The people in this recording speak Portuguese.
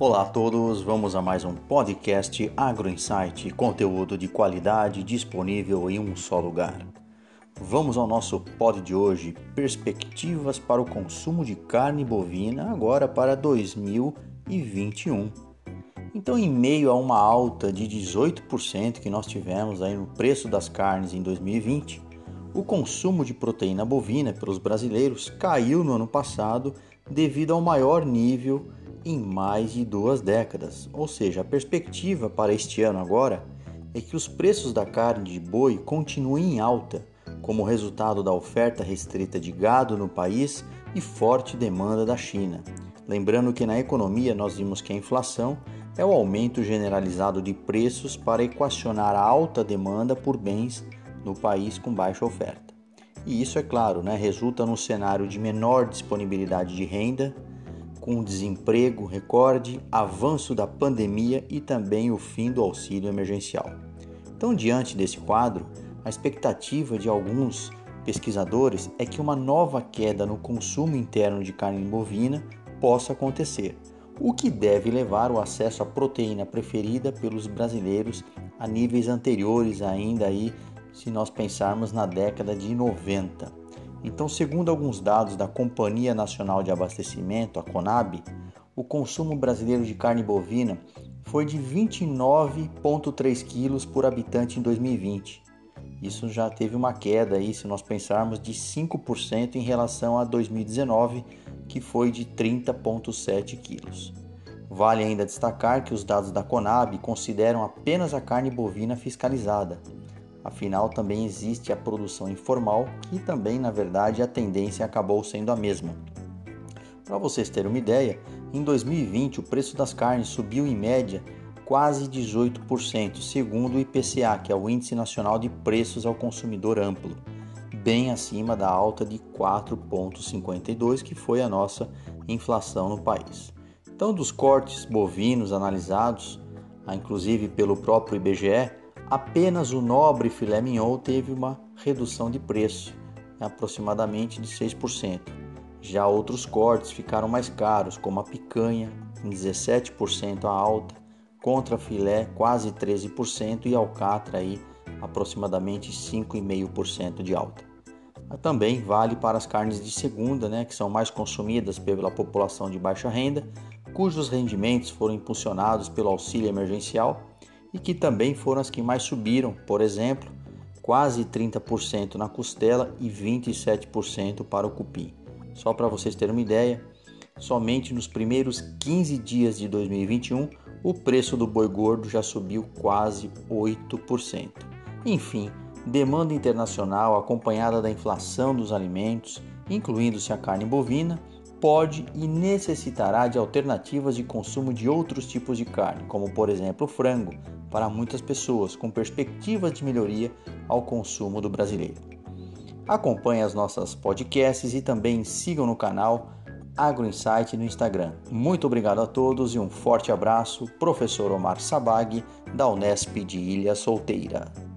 Olá a todos, vamos a mais um podcast Agro Insight, conteúdo de qualidade disponível em um só lugar. Vamos ao nosso pod de hoje, perspectivas para o consumo de carne bovina agora para 2021. Então, em meio a uma alta de 18% que nós tivemos aí no preço das carnes em 2020, o consumo de proteína bovina pelos brasileiros caiu no ano passado devido ao maior nível em mais de duas décadas. Ou seja, a perspectiva para este ano agora é que os preços da carne de boi continuem em alta, como resultado da oferta restrita de gado no país e forte demanda da China. Lembrando que na economia nós vimos que a inflação é o aumento generalizado de preços para equacionar a alta demanda por bens no país com baixa oferta. E isso, é claro, né, resulta num cenário de menor disponibilidade de renda, com desemprego recorde, avanço da pandemia e também o fim do auxílio emergencial. Então, diante desse quadro, a expectativa de alguns pesquisadores é que uma nova queda no consumo interno de carne bovina possa acontecer, o que deve levar o acesso à proteína preferida pelos brasileiros a níveis anteriores ainda aí, se nós pensarmos na década de 90. Então, segundo alguns dados da Companhia Nacional de Abastecimento, a CONAB, o consumo brasileiro de carne bovina foi de 29,3 quilos por habitante em 2020. Isso já teve uma queda aí, se nós pensarmos, de 5% em relação a 2019, que foi de 30,7 quilos. Vale ainda destacar que os dados da Conab consideram apenas a carne bovina fiscalizada, Afinal, também existe a produção informal, que também, na verdade, a tendência acabou sendo a mesma. Para vocês terem uma ideia, em 2020 o preço das carnes subiu em média quase 18%, segundo o IPCA, que é o Índice Nacional de Preços ao Consumidor Amplo, bem acima da alta de 4,52 que foi a nossa inflação no país. Então, dos cortes bovinos analisados, inclusive pelo próprio IBGE, Apenas o nobre filé mignon teve uma redução de preço, aproximadamente de 6%. Já outros cortes ficaram mais caros, como a picanha, em 17% a alta, contra filé quase 13% e alcatra aí aproximadamente 5,5% de alta. Também vale para as carnes de segunda, né, que são mais consumidas pela população de baixa renda, cujos rendimentos foram impulsionados pelo auxílio emergencial e que também foram as que mais subiram, por exemplo, quase 30% na costela e 27% para o cupim. Só para vocês terem uma ideia, somente nos primeiros 15 dias de 2021, o preço do boi gordo já subiu quase 8%. Enfim, demanda internacional acompanhada da inflação dos alimentos, incluindo-se a carne bovina, pode e necessitará de alternativas de consumo de outros tipos de carne, como por exemplo o frango, para muitas pessoas, com perspectivas de melhoria ao consumo do brasileiro. Acompanhe as nossas podcasts e também sigam no canal AgroInsight no Instagram. Muito obrigado a todos e um forte abraço, professor Omar Sabag, da Unesp de Ilha Solteira.